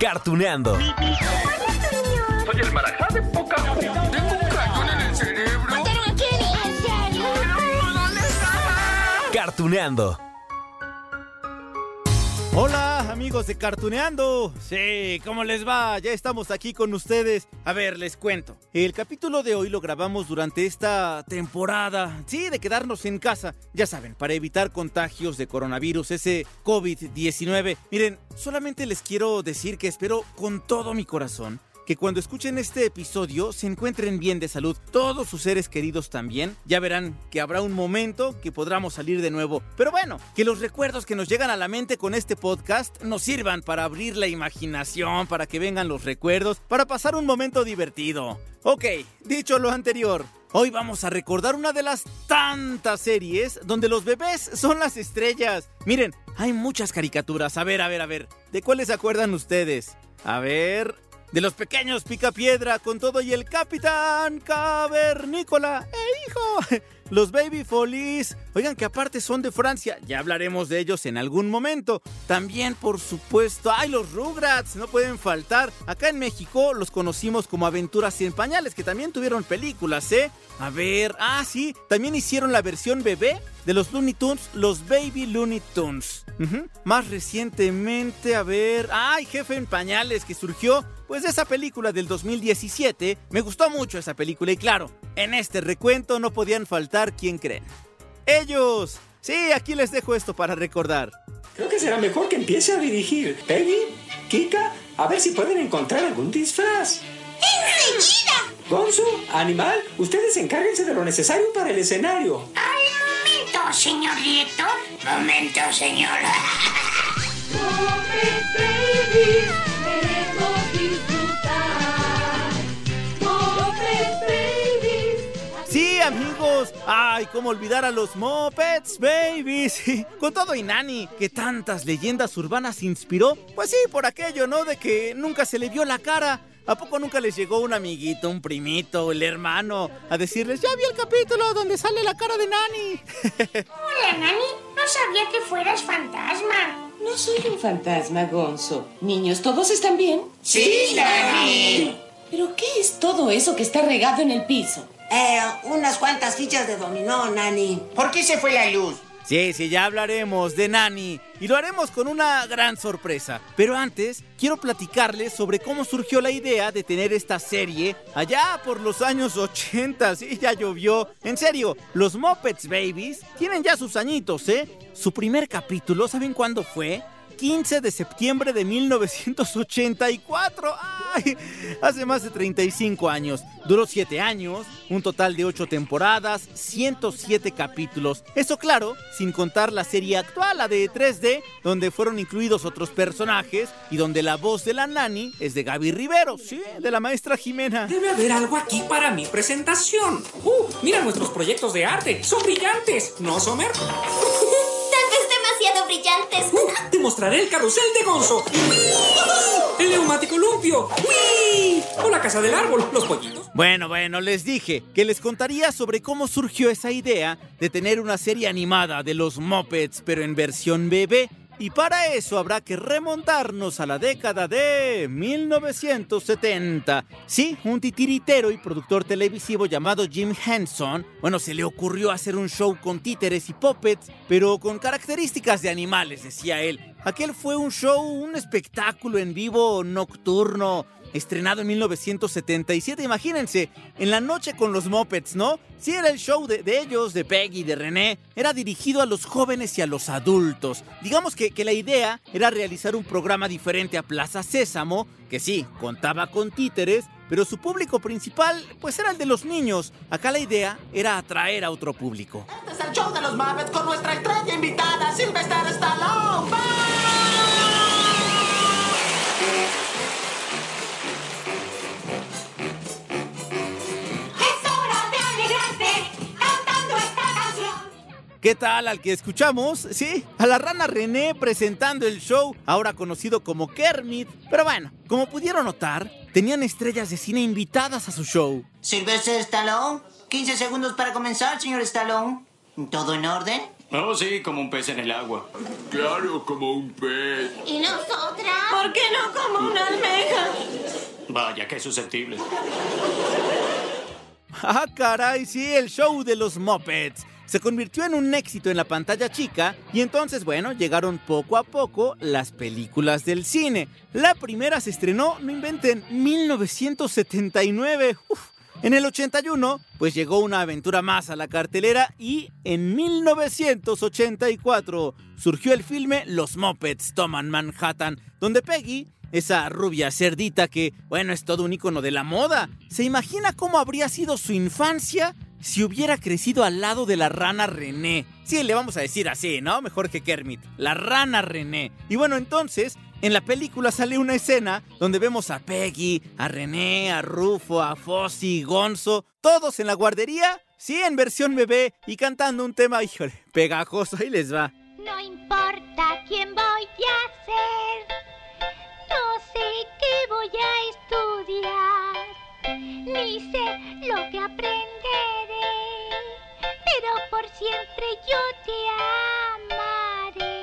Cartuneando. Soy el marajá de poca Tengo un cañón en el cerebro. ¿Mataron a Kenny? ¿En serio? ¿Dónde estaba? Cartuneando. Hola amigos de Cartuneando. Sí, ¿cómo les va? Ya estamos aquí con ustedes. A ver, les cuento. El capítulo de hoy lo grabamos durante esta temporada. Sí, de quedarnos en casa. Ya saben, para evitar contagios de coronavirus, ese COVID-19. Miren, solamente les quiero decir que espero con todo mi corazón que cuando escuchen este episodio se encuentren bien de salud, todos sus seres queridos también. Ya verán que habrá un momento que podamos salir de nuevo. Pero bueno, que los recuerdos que nos llegan a la mente con este podcast nos sirvan para abrir la imaginación, para que vengan los recuerdos, para pasar un momento divertido. Ok, dicho lo anterior, Hoy vamos a recordar una de las tantas series donde los bebés son las estrellas. Miren, hay muchas caricaturas. A ver, a ver, a ver. ¿De cuáles se acuerdan ustedes? A ver, de los pequeños picapiedra con todo y el capitán cavernícola. ¡Eh, hijo! Los Baby Folies. Oigan que aparte son de Francia. Ya hablaremos de ellos en algún momento. También, por supuesto, hay los Rugrats. No pueden faltar. Acá en México los conocimos como Aventuras en Pañales, que también tuvieron películas, ¿eh? A ver, ah, sí. También hicieron la versión bebé de los Looney Tunes, los Baby Looney Tunes. Más recientemente, a ver, ay, Jefe en Pañales, que surgió pues de esa película del 2017. Me gustó mucho esa película y claro, en este recuento no podían faltar quien creen. Ellos. Sí, aquí les dejo esto para recordar. Creo que será mejor que empiece a dirigir. Peggy, Kika, a ver si pueden encontrar algún disfraz. ¡Enseguida! Gonzo, Animal, ustedes encárguense de lo necesario para el escenario. ¡Al momento, señor director! Momento, señor. amigos. Ay, cómo olvidar a los Muppets Babies. Con todo y Nani, que tantas leyendas urbanas inspiró. Pues sí, por aquello, ¿no? De que nunca se le vio la cara. ¿A poco nunca les llegó un amiguito, un primito, el hermano, a decirles, ya vi el capítulo donde sale la cara de Nani? Hola, Nani. No sabía que fueras fantasma. No soy un fantasma, Gonzo. Niños, ¿todos están bien? Sí, Nani. ¿Pero qué es todo eso que está regado en el piso? Eh, unas cuantas fichas de dominó, Nani. ¿Por qué se fue la luz? Sí, sí, ya hablaremos de Nani y lo haremos con una gran sorpresa. Pero antes, quiero platicarles sobre cómo surgió la idea de tener esta serie allá por los años 80. Sí, ya llovió. En serio, los Muppets Babies tienen ya sus añitos, ¿eh? Su primer capítulo, ¿saben cuándo fue? 15 de septiembre de 1984. ¡Ay! Hace más de 35 años. Duró 7 años, un total de 8 temporadas, 107 capítulos. Eso claro, sin contar la serie actual, la de 3D, donde fueron incluidos otros personajes y donde la voz de la nani es de Gaby Rivero, sí, de la maestra Jimena. Debe haber algo aquí para mi presentación. ¡Uh! Mira nuestros proyectos de arte. Son brillantes, ¿no, Somer? Brillantes. ¡Uh! Te mostraré el carrusel de Gonzo. El neumático lumpio. O la casa del árbol, los pollitos. Bueno, bueno, les dije que les contaría sobre cómo surgió esa idea de tener una serie animada de los Muppets, pero en versión bebé. Y para eso habrá que remontarnos a la década de 1970. Sí, un titiritero y productor televisivo llamado Jim Henson, bueno, se le ocurrió hacer un show con títeres y puppets, pero con características de animales, decía él. Aquel fue un show, un espectáculo en vivo nocturno, estrenado en 1977. Imagínense, en la noche con los Muppets, ¿no? Sí, era el show de, ellos, de Peggy, de René. Era dirigido a los jóvenes y a los adultos. Digamos que, que la idea era realizar un programa diferente a Plaza Sésamo, que sí, contaba con títeres, pero su público principal pues era el de los niños. Acá la idea era atraer a otro público. Este es el show de los Muppets con nuestra estrella invitada, Sylvester Stallone. Es ¿Qué tal al que escuchamos? Sí, a la rana René presentando el show, ahora conocido como Kermit. Pero bueno, como pudieron notar, tenían estrellas de cine invitadas a su show. Sylvester Stallone, 15 segundos para comenzar, señor Stallone. ¿Todo en orden? Oh, sí, como un pez en el agua. Claro, como un pez. ¿Y nosotras? ¿Por qué no como una almeja? Vaya, qué susceptible. Ah, caray, sí, el show de los Muppets. Se convirtió en un éxito en la pantalla chica y entonces, bueno, llegaron poco a poco las películas del cine. La primera se estrenó, no inventen, 1979. Uf. En el 81, pues llegó una aventura más a la cartelera y en 1984 surgió el filme Los Muppets Toman Manhattan, donde Peggy esa rubia cerdita que, bueno, es todo un icono de la moda. ¿Se imagina cómo habría sido su infancia si hubiera crecido al lado de la rana René? Sí, le vamos a decir así, ¿no? Mejor que Kermit. La rana René. Y bueno, entonces, en la película sale una escena donde vemos a Peggy, a René, a Rufo, a Fossi, Gonzo, todos en la guardería, sí, en versión bebé y cantando un tema, híjole, pegajoso. Ahí les va. No importa quién voy a ser, no sé qué voy a estudiar, ni sé lo que aprenderé, pero por siempre yo te amaré.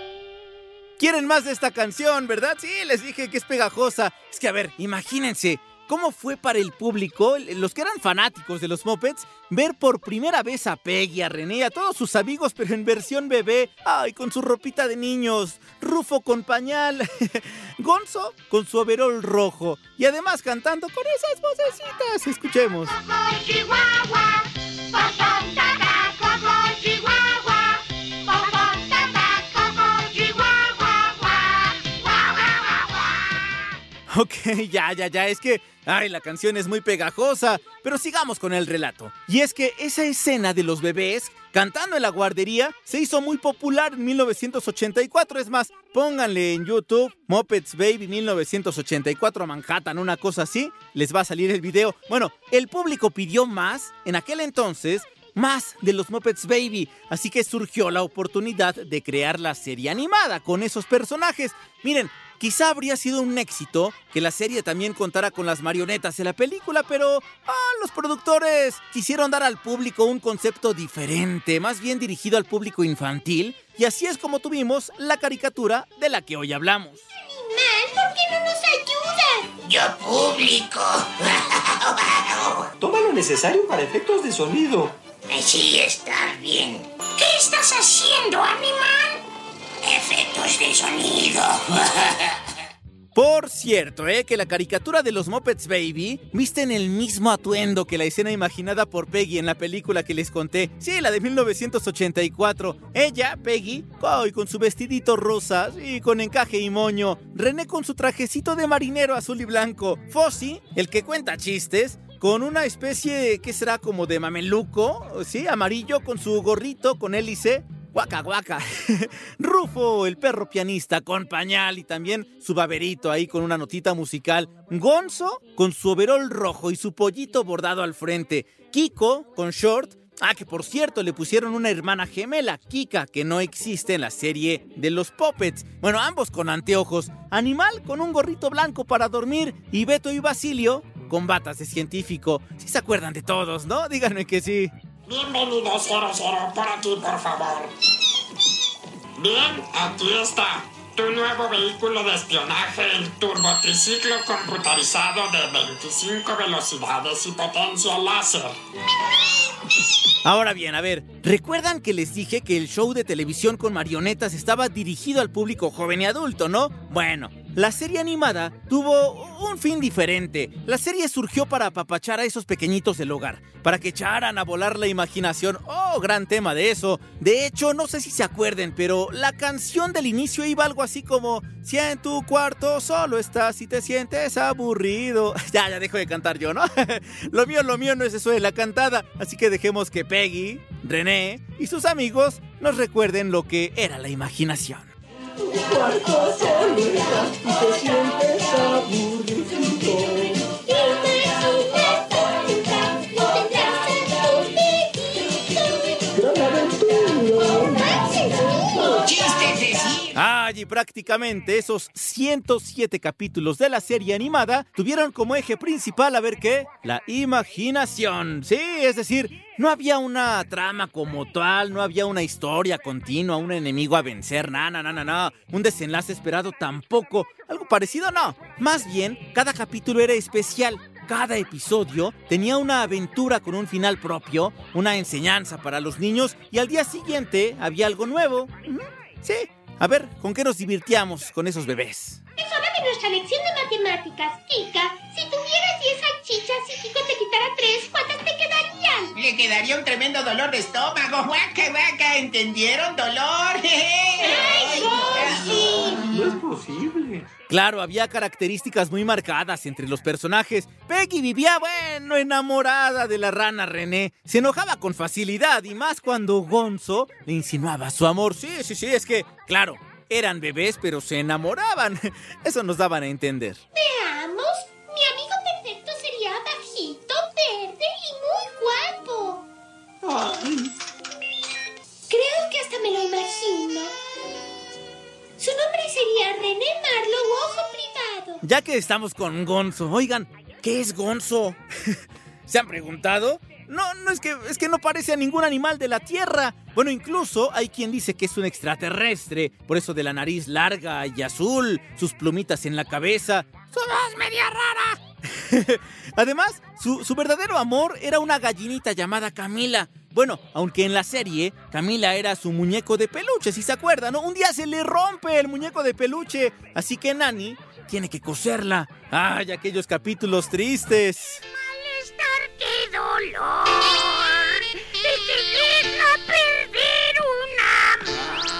¿Quieren más de esta canción, verdad? Sí, les dije que es pegajosa. Es que, a ver, imagínense. ¿Cómo fue para el público, los que eran fanáticos de los Muppets, ver por primera vez a Peggy, a René, a todos sus amigos, pero en versión bebé? Ay, con su ropita de niños, Rufo con pañal, Gonzo con su overol rojo y además cantando con esas vocecitas. Escuchemos. Ok, ya, ya, ya, es que, ay, la canción es muy pegajosa, pero sigamos con el relato. Y es que esa escena de los bebés cantando en la guardería se hizo muy popular en 1984, es más, pónganle en YouTube Muppets Baby 1984 Manhattan, una cosa así, les va a salir el video. Bueno, el público pidió más en aquel entonces más de los Muppets Baby, así que surgió la oportunidad de crear la serie animada con esos personajes. Miren, quizá habría sido un éxito que la serie también contara con las marionetas de la película, pero ah, los productores quisieron dar al público un concepto diferente, más bien dirigido al público infantil, y así es como tuvimos la caricatura de la que hoy hablamos. Animal, ¿por qué no nos ayudan? Yo público. Toma lo necesario para efectos de sonido. Sí, está bien. ¿Qué estás haciendo, animal? Efectos de sonido. Por cierto, ¿eh? que la caricatura de los Muppets Baby visten el mismo atuendo que la escena imaginada por Peggy en la película que les conté. Sí, la de 1984. Ella, Peggy, con su vestidito rosa y con encaje y moño. René con su trajecito de marinero azul y blanco. Fossi, el que cuenta chistes, con una especie, ¿qué será? Como de mameluco, ¿sí? Amarillo con su gorrito con hélice. Guaca, guaca. Rufo, el perro pianista, con pañal y también su baberito ahí con una notita musical. Gonzo, con su overol rojo y su pollito bordado al frente. Kiko, con short. Ah, que por cierto le pusieron una hermana gemela, Kika, que no existe en la serie de los Puppets. Bueno, ambos con anteojos. Animal con un gorrito blanco para dormir. Y Beto y Basilio con batas de científico. Si se acuerdan de todos, ¿no? Díganme que sí. Bienvenido 00, por aquí, por favor. Bien, aquí está. Tu nuevo vehículo de espionaje, el turbotriciclo computarizado de 25 velocidades y potencia láser. Ahora bien, a ver, ¿recuerdan que les dije que el show de televisión con marionetas estaba dirigido al público joven y adulto, no? Bueno, la serie animada tuvo un fin diferente. La serie surgió para apapachar a esos pequeñitos del hogar, para que echaran a volar la imaginación. Oh, gran tema de eso. De hecho, no sé si se acuerden, pero la canción del inicio iba algo así como: Si en tu cuarto solo estás y te sientes aburrido. Ya, ya dejo de cantar yo, ¿no? lo mío, lo mío no es eso de la cantada. Así que dejemos que Peggy, René y sus amigos nos recuerden lo que era la imaginación. Cuarto prácticamente esos 107 capítulos de la serie animada tuvieron como eje principal, a ver qué, la imaginación. Sí, es decir, no había una trama como tal, no había una historia continua, un enemigo a vencer, na, na, na, na, un desenlace esperado tampoco, algo parecido no. Más bien, cada capítulo era especial. Cada episodio tenía una aventura con un final propio, una enseñanza para los niños y al día siguiente había algo nuevo. Sí, a ver, ¿con qué nos divirtiamos con esos bebés? Es hora de nuestra lección de matemáticas. Kika, si tuvieras 10 salchichas y Kiko te quitara 3, ¿cuántas te quedarían? Le quedaría un tremendo dolor de estómago. Guaca, guaca, ¿entendieron? ¡Dolor! ¡Ay, No es posible. Claro, había características muy marcadas entre los personajes. Peggy vivía, bueno, enamorada de la rana René. Se enojaba con facilidad y más cuando Gonzo le insinuaba su amor. Sí, sí, sí, es que, claro, eran bebés pero se enamoraban. Eso nos daban a entender. Veamos. Mi amigo perfecto sería bajito, verde y muy guapo. Creo que hasta me lo imagino. Su nombre sería René Marlowe Ojo Privado. Ya que estamos con Gonzo, oigan, ¿qué es Gonzo? ¿Se han preguntado? No, no es que es que no parece a ningún animal de la Tierra. Bueno, incluso hay quien dice que es un extraterrestre, por eso de la nariz larga y azul, sus plumitas en la cabeza. ¡Su voz media rara! Además, su, su verdadero amor era una gallinita llamada Camila. Bueno, aunque en la serie Camila era su muñeco de peluche, si se acuerdan, ¿no? Un día se le rompe el muñeco de peluche, así que Nani tiene que coserla. ¡Ay, aquellos capítulos tristes! Malestar, qué dolor. El que perder un amor.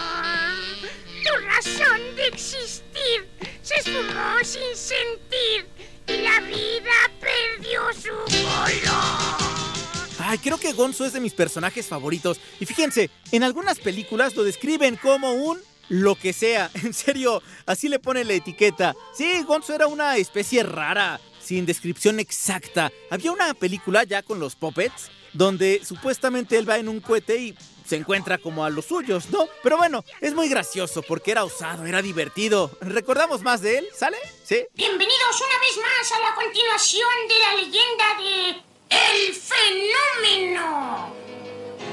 Tu razón de existir se esfumó sin sentir y la vida perdió su color. Ay, creo que Gonzo es de mis personajes favoritos. Y fíjense, en algunas películas lo describen como un lo que sea. En serio, así le pone la etiqueta. Sí, Gonzo era una especie rara, sin descripción exacta. Había una película ya con los puppets, donde supuestamente él va en un cohete y se encuentra como a los suyos, ¿no? Pero bueno, es muy gracioso porque era osado, era divertido. ¿Recordamos más de él? ¿Sale? ¿Sí? Bienvenidos una vez más a la continuación de la leyenda de El Fenómeno.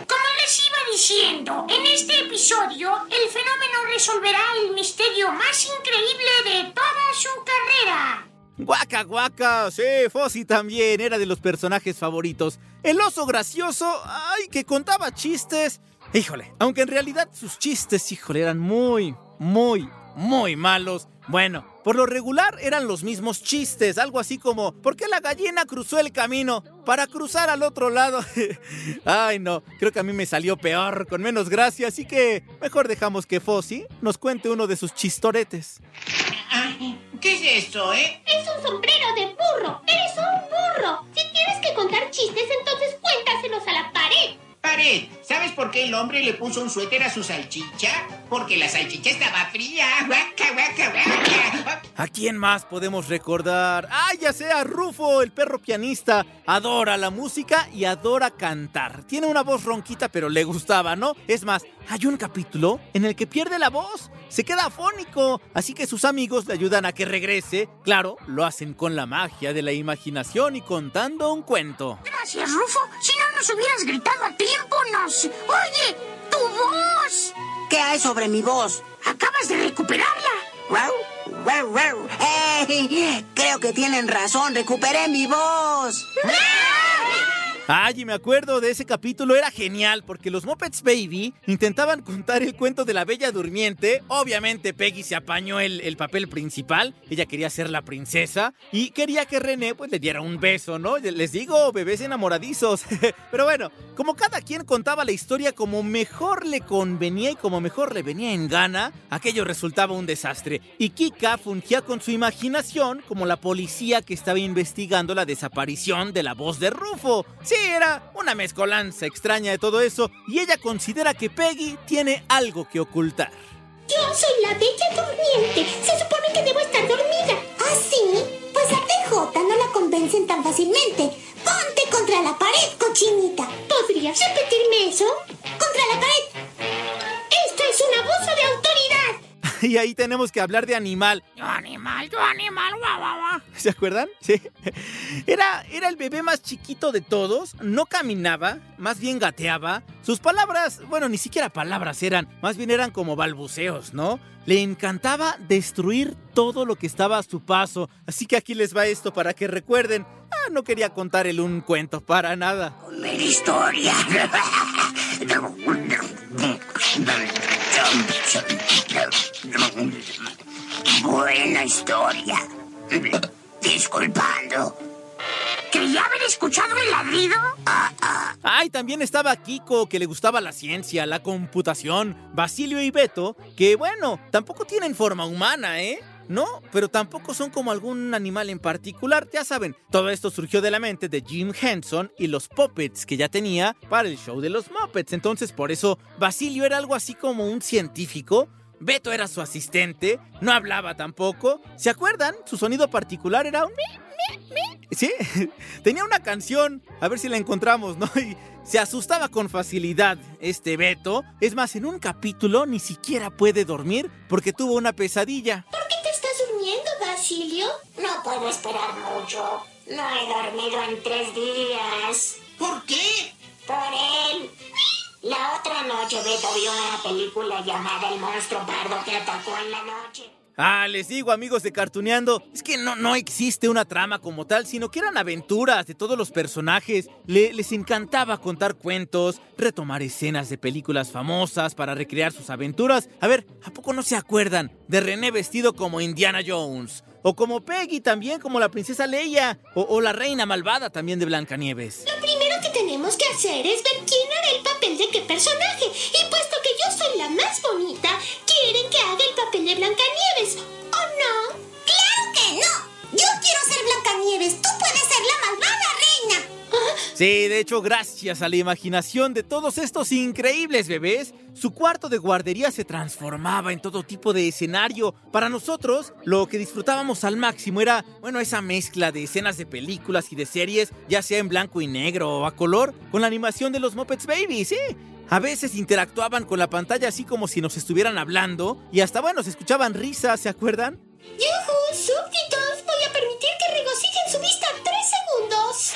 Como les iba diciendo, en este episodio el fenómeno resolverá el misterio más increíble de toda su carrera. Guaca, guaca. Sí, Fossi también era de los personajes favoritos. El oso gracioso, ay, que contaba chistes. Híjole, aunque en realidad sus chistes, híjole, eran muy, muy, muy malos. Bueno, por lo regular eran los mismos chistes, algo así como, ¿por qué la gallina cruzó el camino? Para cruzar al otro lado. Ay, no, creo que a mí me salió peor, con menos gracia, así que mejor dejamos que Fossi nos cuente uno de sus chistoretes. ¿Qué es esto, eh? Es un sombrero de burro. Eres un burro. Si tienes que contar chistes, entonces cuéntaselos a la pared. Pared, ¿sabes por qué el hombre le puso un suéter a su salchicha? Porque la salchicha estaba fría. Guaca, guaca, guaca. ¿A quién más podemos recordar? Ah, ya sea Rufo, el perro pianista. Adora la música y adora cantar. Tiene una voz ronquita, pero le gustaba, ¿no? Es más, hay un capítulo en el que pierde la voz. Se queda afónico. Así que sus amigos le ayudan a que regrese. Claro, lo hacen con la magia de la imaginación y contando un cuento. Gracias, Rufo. Si no nos hubieras gritado a tiempo, Oye, tu voz. ¿Qué hay sobre mi voz? Acabas de recuperarla. Guau, guau, guau. ¡Ey! Creo que tienen razón, recuperé mi voz. Ay, y me acuerdo de ese capítulo, era genial, porque los Muppets Baby intentaban contar el cuento de la Bella Durmiente. Obviamente Peggy se apañó el, el papel principal, ella quería ser la princesa y quería que René pues le diera un beso, ¿no? Les digo, bebés enamoradizos. Pero bueno, como cada quien contaba la historia como mejor le convenía y como mejor le venía en gana, aquello resultaba un desastre. Y Kika fungía con su imaginación como la policía que estaba investigando la desaparición de la voz de Rufo. Sí, era una mezcolanza extraña de todo eso y ella considera que Peggy tiene algo que ocultar. Yo soy la bella durmiente. Se supone que debo estar dormida. ¿Ah, sí? Pues a TJ no la convencen tan fácilmente. Ponte contra la pared, cochinita. ¿Podrías repetirme eso? Contra la pared. Esto es un abuso de autoridad. Y ahí tenemos que hablar de animal. Yo animal, yo animal, guau, guau, guau. ¿Se acuerdan? Sí. Era, era el bebé más chiquito de todos. No caminaba, más bien gateaba. Sus palabras, bueno, ni siquiera palabras eran, más bien eran como balbuceos, ¿no? Le encantaba destruir todo lo que estaba a su paso. Así que aquí les va esto para que recuerden. Ah, no quería contar el un cuento para nada. Una historia. Buena historia. Disculpando. ¿Quería haber escuchado el ladrido? Ay, también estaba Kiko, que le gustaba la ciencia, la computación, Basilio y Beto, que bueno, tampoco tienen forma humana, ¿eh? No, pero tampoco son como algún animal en particular. Ya saben, todo esto surgió de la mente de Jim Henson y los puppets que ya tenía para el show de los Muppets. Entonces, por eso, Basilio era algo así como un científico. Beto era su asistente, no hablaba tampoco. ¿Se acuerdan? Su sonido particular era un. Sí, tenía una canción, a ver si la encontramos, ¿no? Y se asustaba con facilidad este Beto. Es más, en un capítulo ni siquiera puede dormir porque tuvo una pesadilla. ¿Por No puedo esperar mucho. No he dormido en tres días. ¿Por qué? Por él. La otra noche Beto vio una película llamada El monstruo pardo que atacó en la noche. Ah, les digo, amigos de Cartuneando, es que no, no existe una trama como tal, sino que eran aventuras de todos los personajes. Le- les encantaba contar cuentos, retomar escenas de películas famosas para recrear sus aventuras. A ver, ¿a poco no se acuerdan de René vestido como Indiana Jones? O como Peggy también, como la princesa Leia. O, la reina malvada también de Blancanieves. Lo primero que tenemos que hacer es ver quién hará el papel de qué personaje. Y puesto que yo soy la más bonita, quieren que haga el papel de Blancanieves. ¿O no? ¡Claro que no! Yo quiero ser Blancanieves. Tú puedes ser la malvada reina. Sí, de hecho, gracias a la imaginación de todos estos increíbles bebés, su cuarto de guardería se transformaba en todo tipo de escenario. Para nosotros, lo que disfrutábamos al máximo era, bueno, esa mezcla de escenas de películas y de series, ya sea en blanco y negro o a color, con la animación de los Muppets Baby, sí. A veces interactuaban con la pantalla así como si nos estuvieran hablando y hasta, bueno, se escuchaban risas, ¿se acuerdan? ¡Yuhu! ¡Súbditos! Voy a permitir que regocijen su vista tres segundos.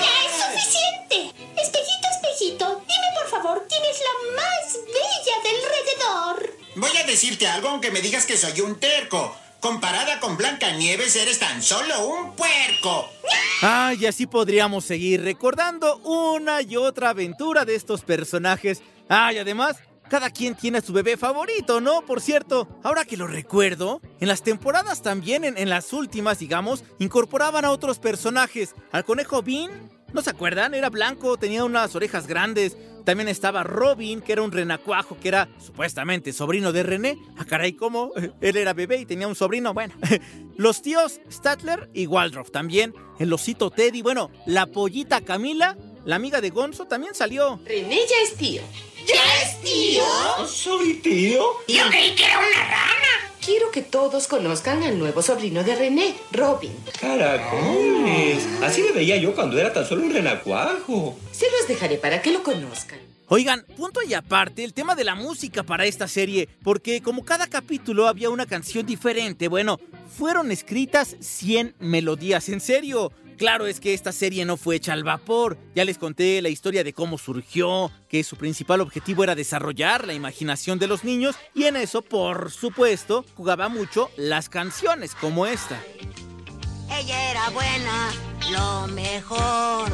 ¡Ya es suficiente! Espejito, espejito, dime por favor quién es la más bella del alrededor. Voy a decirte algo aunque me digas que soy un terco. Comparada con Blancanieves eres tan solo un puerco. Ah, y así podríamos seguir recordando una y otra aventura de estos personajes. Ah, y además, cada quien tiene su bebé favorito, ¿no? Por cierto, ahora que lo recuerdo, en las temporadas también, en, en las últimas, digamos, incorporaban a otros personajes. Al conejo Bean, ¿no se acuerdan? Era blanco, tenía unas orejas grandes. También estaba Robin, que era un renacuajo, que era supuestamente sobrino de René. Ah, caray, ¿cómo? Él era bebé y tenía un sobrino. Bueno, los tíos Statler y Waldorf también. El osito Teddy, bueno, la pollita Camila, la amiga de Gonzo, también salió. René ya es tío. ¿Ya es tío? ¿Soy tío? Yo creí que era una rana. Quiero que todos conozcan al nuevo sobrino de René, Robin. Caracoles. Así me veía yo cuando era tan solo un renacuajo. Se los dejaré para que lo conozcan. Oigan, punto y aparte, el tema de la música para esta serie, porque como cada capítulo había una canción diferente, bueno, fueron escritas 100 melodías, en serio. Claro es que esta serie no fue hecha al vapor, ya les conté la historia de cómo surgió, que su principal objetivo era desarrollar la imaginación de los niños y en eso, por supuesto, jugaba mucho las canciones como esta. ella era buena, lo mejor.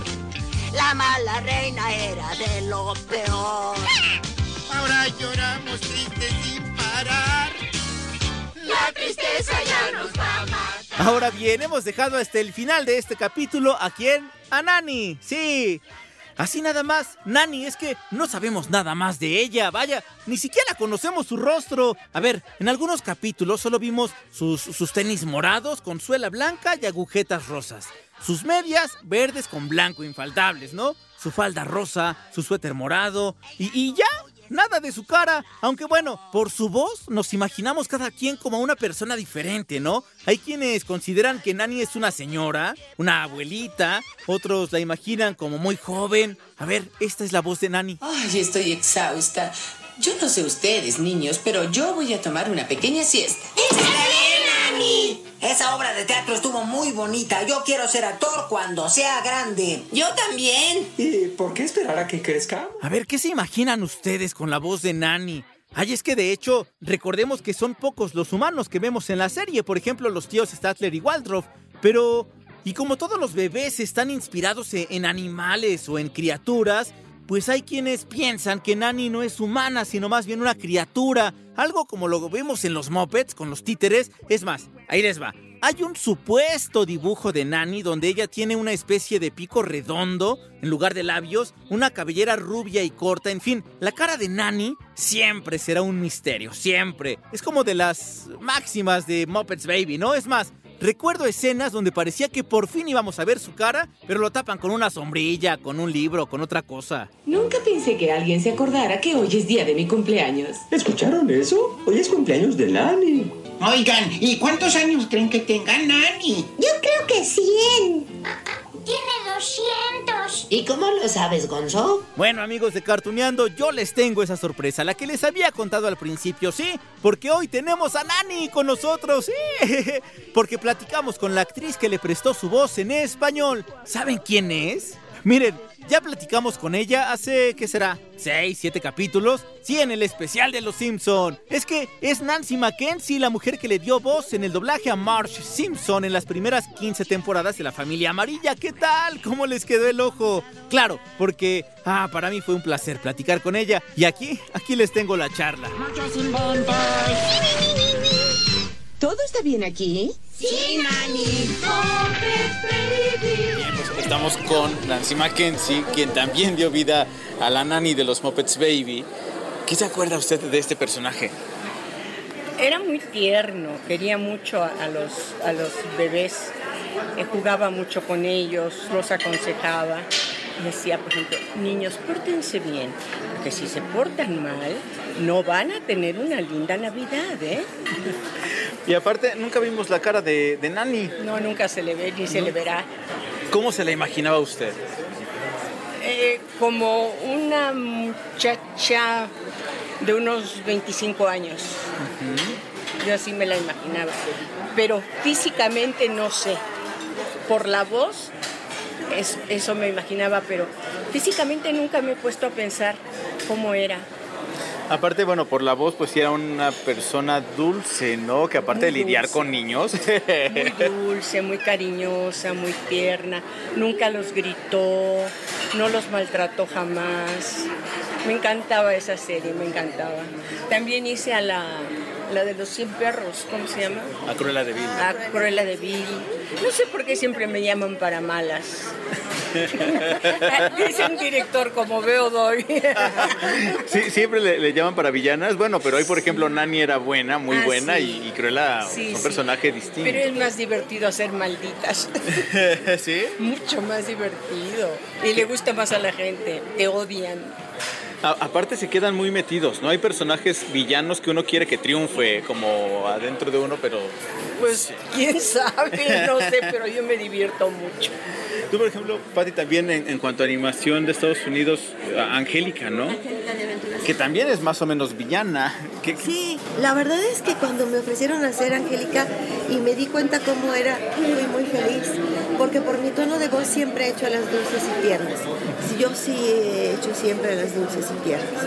La mala reina era de lo peor. Ahora lloramos tristes sin parar. La tristeza ya nos va a matar. Ahora bien, hemos dejado hasta el final de este capítulo a quién? A Nani. Sí. Así nada más, Nani, es que no sabemos nada más de ella, vaya, ni siquiera conocemos su rostro. A ver, en algunos capítulos solo vimos sus, sus tenis morados con suela blanca y agujetas rosas. Sus medias verdes con blanco infaltables, ¿no? Su falda rosa, su suéter morado y, y ya, nada de su cara. Aunque bueno, por su voz nos imaginamos cada quien como una persona diferente, ¿no? Hay quienes consideran que Nani es una señora, una abuelita, otros la imaginan como muy joven. A ver, esta es la voz de Nani. Ay, estoy exhausta. Yo no sé ustedes, niños, pero yo voy a tomar una pequeña siesta. ¡Está bien! Esa obra de teatro estuvo muy bonita. Yo quiero ser actor cuando sea grande. Yo también. ¿Y por qué esperar a que crezca? A ver, ¿qué se imaginan ustedes con la voz de Nani? Ay, es que de hecho, recordemos que son pocos los humanos que vemos en la serie, por ejemplo, los tíos Statler y Waldorf, pero... Y como todos los bebés están inspirados en animales o en criaturas, pues hay quienes piensan que Nani no es humana, sino más bien una criatura, algo como lo vemos en los Muppets con los títeres. Es más, ahí les va. Hay un supuesto dibujo de Nani donde ella tiene una especie de pico redondo en lugar de labios, una cabellera rubia y corta, en fin, la cara de Nani siempre será un misterio, siempre. Es como de las máximas de Muppets Baby, ¿no? Es más, Recuerdo escenas donde parecía que por fin íbamos a ver su cara, pero lo tapan con una sombrilla, con un libro, con otra cosa. Nunca pensé que alguien se acordara que hoy es día de mi cumpleaños. ¿Escucharon eso? Hoy es cumpleaños de Nani. Oigan, ¿y cuántos años creen que tenga Nani? Yo creo que 100. Tiene 200. ¿Y cómo lo sabes, Gonzo? Bueno, amigos de Cartuneando, yo les tengo esa sorpresa, la que les había contado al principio, ¿sí? Porque hoy tenemos a Nani con nosotros, ¿sí? Porque platicamos con la actriz que le prestó su voz en español. ¿Saben quién es? Miren, ya platicamos con ella hace, ¿qué será? ¿Seis, siete capítulos? Sí, en el especial de Los Simpson. Es que es Nancy Mackenzie, la mujer que le dio voz en el doblaje a Marge Simpson en las primeras 15 temporadas de La Familia Amarilla. ¿Qué tal? ¿Cómo les quedó el ojo? Claro, porque, ah, para mí fue un placer platicar con ella. Y aquí, aquí les tengo la charla. ¿Todo está bien aquí? Sí, Nani. Estamos con Nancy Mackenzie, quien también dio vida a la nani de los Muppets Baby. ¿Qué se acuerda usted de este personaje? Era muy tierno, quería mucho a, a los, a los bebés, eh, jugaba mucho con ellos, los aconsejaba. Decía, por ejemplo, niños, pórtense bien, porque si se portan mal, no van a tener una linda Navidad, ¿eh? Y aparte, nunca vimos la cara de, de Nani. No, nunca se le ve ni se le verá. ¿Cómo se la imaginaba usted? Eh, como una muchacha de unos 25 años. Yo así me la imaginaba. Pero físicamente no sé. Por la voz, es- eso me imaginaba, pero físicamente nunca me he puesto a pensar cómo era. Aparte, bueno, por la voz, pues sí era una persona dulce, ¿no? Que aparte de lidiar dulce. con niños. Muy dulce, muy cariñosa, muy tierna. Nunca los gritó, no los maltrató jamás. Me encantaba esa serie, me encantaba. También hice a la, la de los 100 perros, ¿cómo se llama? A Cruella de Vil. A Cruella de Vil. No sé por qué siempre me llaman para malas. Dice un director, como veo, doy. Sí, siempre le, le llaman para villanas. Bueno, pero hoy, por ejemplo, Nani era buena, muy Ah, buena, sí. y, y Cruella Sí, un personaje distinto. Pero es más divertido hacer malditas. ¿Sí? Mucho más divertido. Y le gusta más a la gente. Te odian. A- aparte se quedan muy metidos, ¿no? Hay personajes villanos que uno quiere que triunfe, como adentro de uno, pero... Pues quién sabe, no sé, pero yo me divierto mucho. Tú, por ejemplo, Patti, también en, en cuanto a animación de Estados Unidos, Angélica, ¿no? Que también es más o menos villana. Sí, la verdad es que cuando me ofrecieron hacer Angélica y me di cuenta cómo era, fui muy feliz. Porque por mi tono de voz siempre he hecho las dulces y tiernas. Yo sí he hecho siempre las dulces y tiernas.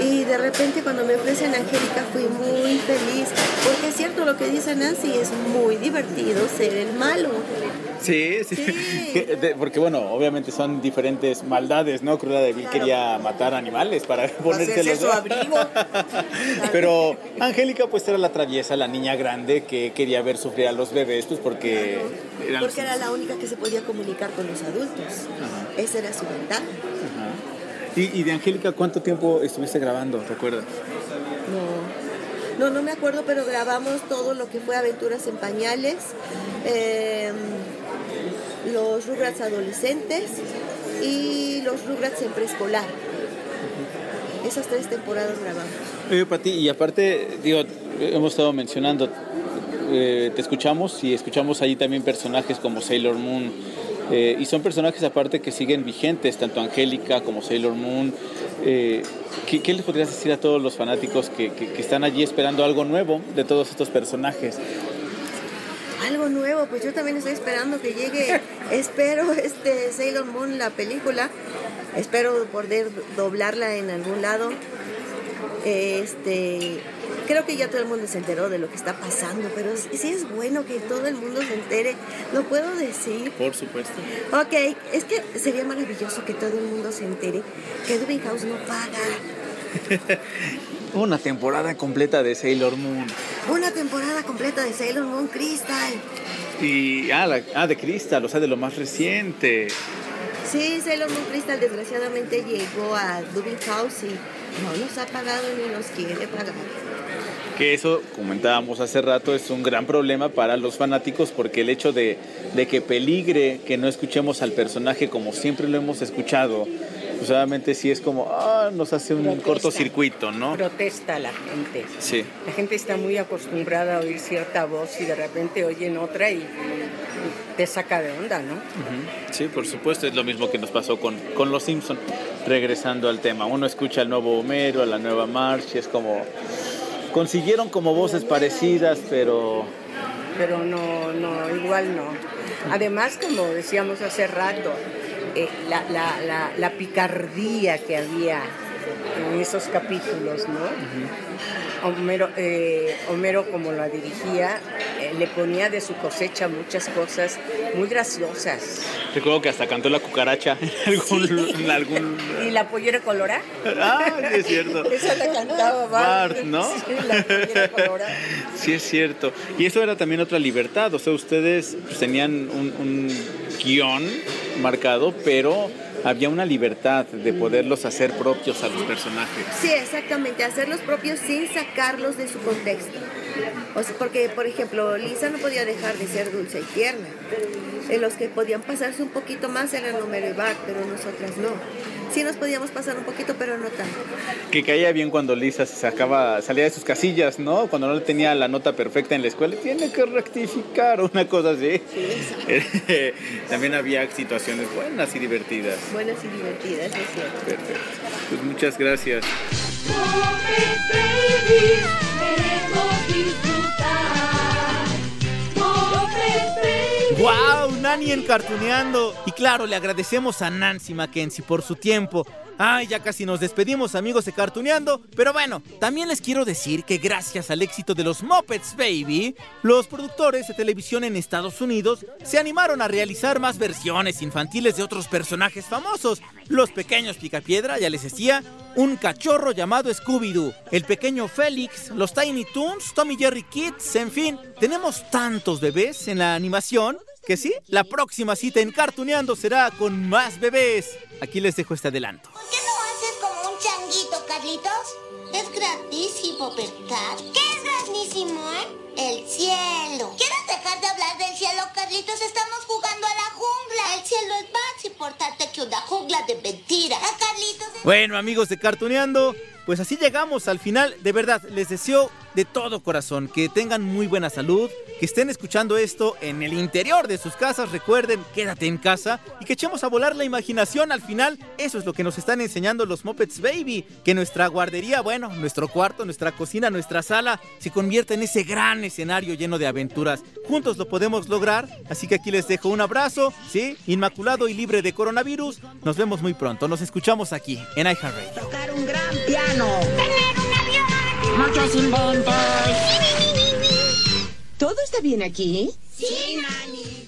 Y de repente cuando me ofrecen Angélica fui muy feliz, porque es cierto lo que dice Nancy, es muy divertido ser el malo. Sí, sí. Porque bueno, obviamente son diferentes maldades, ¿no? Cruella de Vil quería matar animales para ponérselos. su abrigo. Pero Angélica pues era la traviesa, la niña grande que quería ver sufrir a los bebés, pues porque eran Porque era la única que se podía comunicar con los adultos. Esa era su ventaja. ¿Y, y de Angélica cuánto tiempo estuviste grabando, recuerdas? No, no, no me acuerdo, pero grabamos todo lo que fue Aventuras en Pañales, eh, los Rugrats adolescentes y los Rugrats en preescolar. Esas tres temporadas grabamos. Oye, Pati, y aparte, digo, hemos estado mencionando, eh, te escuchamos y escuchamos ahí también personajes como Sailor Moon. eh, y son personajes aparte que siguen vigentes, tanto Angélica como Sailor Moon. Eh, ¿qué, les podrías decir a todos los fanáticos que están allí esperando algo nuevo de todos estos personajes? Algo nuevo, pues yo también estoy esperando que llegue, espero este Sailor Moon, la película, espero poder doblarla en algún lado. Este, creo que ya todo el mundo se enteró de lo que está pasando, pero sí es bueno que todo el mundo se entere, lo puedo decir. Por supuesto. Ok, es que sería maravilloso que todo el mundo se entere que Dubin House no paga. Una temporada completa de Sailor Moon. Una temporada completa de Sailor Moon Crystal. Y, ah, la- ah, de Crystal, o sea, de lo más reciente. Sí, Sailor Moon Crystal desgraciadamente llegó a Dubin House y no nos ha pagado ni nos quiere pagar. Que eso, comentábamos hace rato, es un gran problema para los fanáticos porque el hecho de, de que peligre que no escuchemos al personaje como siempre lo hemos escuchado, pues obviamente sí es como, ah, nos hace un Protesta. cortocircuito, ¿no? Protesta la gente. Sí. La gente está muy acostumbrada a oír cierta voz y de repente oyen otra y te saca de onda, ¿no? Sí, por supuesto, es lo mismo que nos pasó con, con Los Simpson. Regresando al tema, uno escucha al nuevo Homero, a la nueva March, y es como, consiguieron como voces parecidas, pero Pero no, no, igual no. Además, como decíamos hace rato, eh, la, la- la- la picardía que había en esos capítulos, ¿no? Homero, eh, Homero, como la dirigía, eh, le ponía de su cosecha muchas cosas muy graciosas. recuerdo que hasta cantó la cucaracha en algún... en algún- ¿Y la pollera colorada? Ah, sí es cierto. Esa la cantaba Bart. Bart, ¿no? Sí, la pollera colorada. Sí, es cierto. Y eso era también otra libertad. O sea, ustedes pues, tenían un, un guion marcado, pero había una libertad de poderlos hacer propios a los personajes. Sí, exactamente, hacerlos propios sin sacarlos de su contexto. O sea, porque, por ejemplo, Lisa no podía dejar de ser dulce y tierna. En los que podían pasarse un poquito más eran Homero y Bart, pero nosotras no. Sí nos podíamos pasar un poquito, pero no tanto. Que caía bien cuando Lisa se sacaba, salía de sus casillas, ¿no? Cuando no tenía la nota perfecta en la escuela, tiene que rectificar una cosa así. También había situaciones buenas y divertidas. Buenas y divertidas, es cierto. Perfecto. Pues muchas gracias. ¡Wow! Nani encartuneando. Y claro, le agradecemos a Nancy Mackenzie por su tiempo. Ay, ya casi nos despedimos, amigos de Cartuneando. Pero bueno, también les quiero decir que gracias al éxito de los Muppets Baby, los productores de televisión en Estados Unidos se animaron a realizar más versiones infantiles de otros personajes famosos. Los pequeños Picapiedra, ya les decía, un cachorro llamado Scooby-Doo, el pequeño Félix, los Tiny Toons, Tommy Jerry Kids, en fin, tenemos tantos bebés en la animación que sí, la próxima cita en Cartuneando será con más bebés. Aquí les dejo este adelanto. ¿Por qué no haces como un changuito, Carlitos? Es gratísimo, ¿verdad? ¿Qué es gratísimo, eh? El cielo. ¿Quieres dejar de hablar del cielo, Carlitos? Estamos jugando a la jungla. El cielo es más importante que una jungla de mentiras. ¿A Carlitos? Bueno, amigos de Cartuneando, pues así llegamos al final. De verdad, les deseo de todo corazón que tengan muy buena salud, que estén escuchando esto en el interior de sus casas. Recuerden, quédate en casa y que echemos a volar la imaginación al final. Eso es lo que nos están enseñando los Muppets Baby. Que nuestra guardería, bueno, nuestro cuarto, nuestra cocina, nuestra sala, se convierta en ese gran escenario lleno de aventuras. Juntos lo podemos lograr. Así que aquí les dejo un abrazo, ¿sí? Inmaculado y libre de coronavirus. Nos vemos muy pronto. Nos escuchamos aquí en iHeartRadio. Tocar un gran piano. Tener un avión. Muchos inventos. ¿Todo está bien aquí? Sí, mami.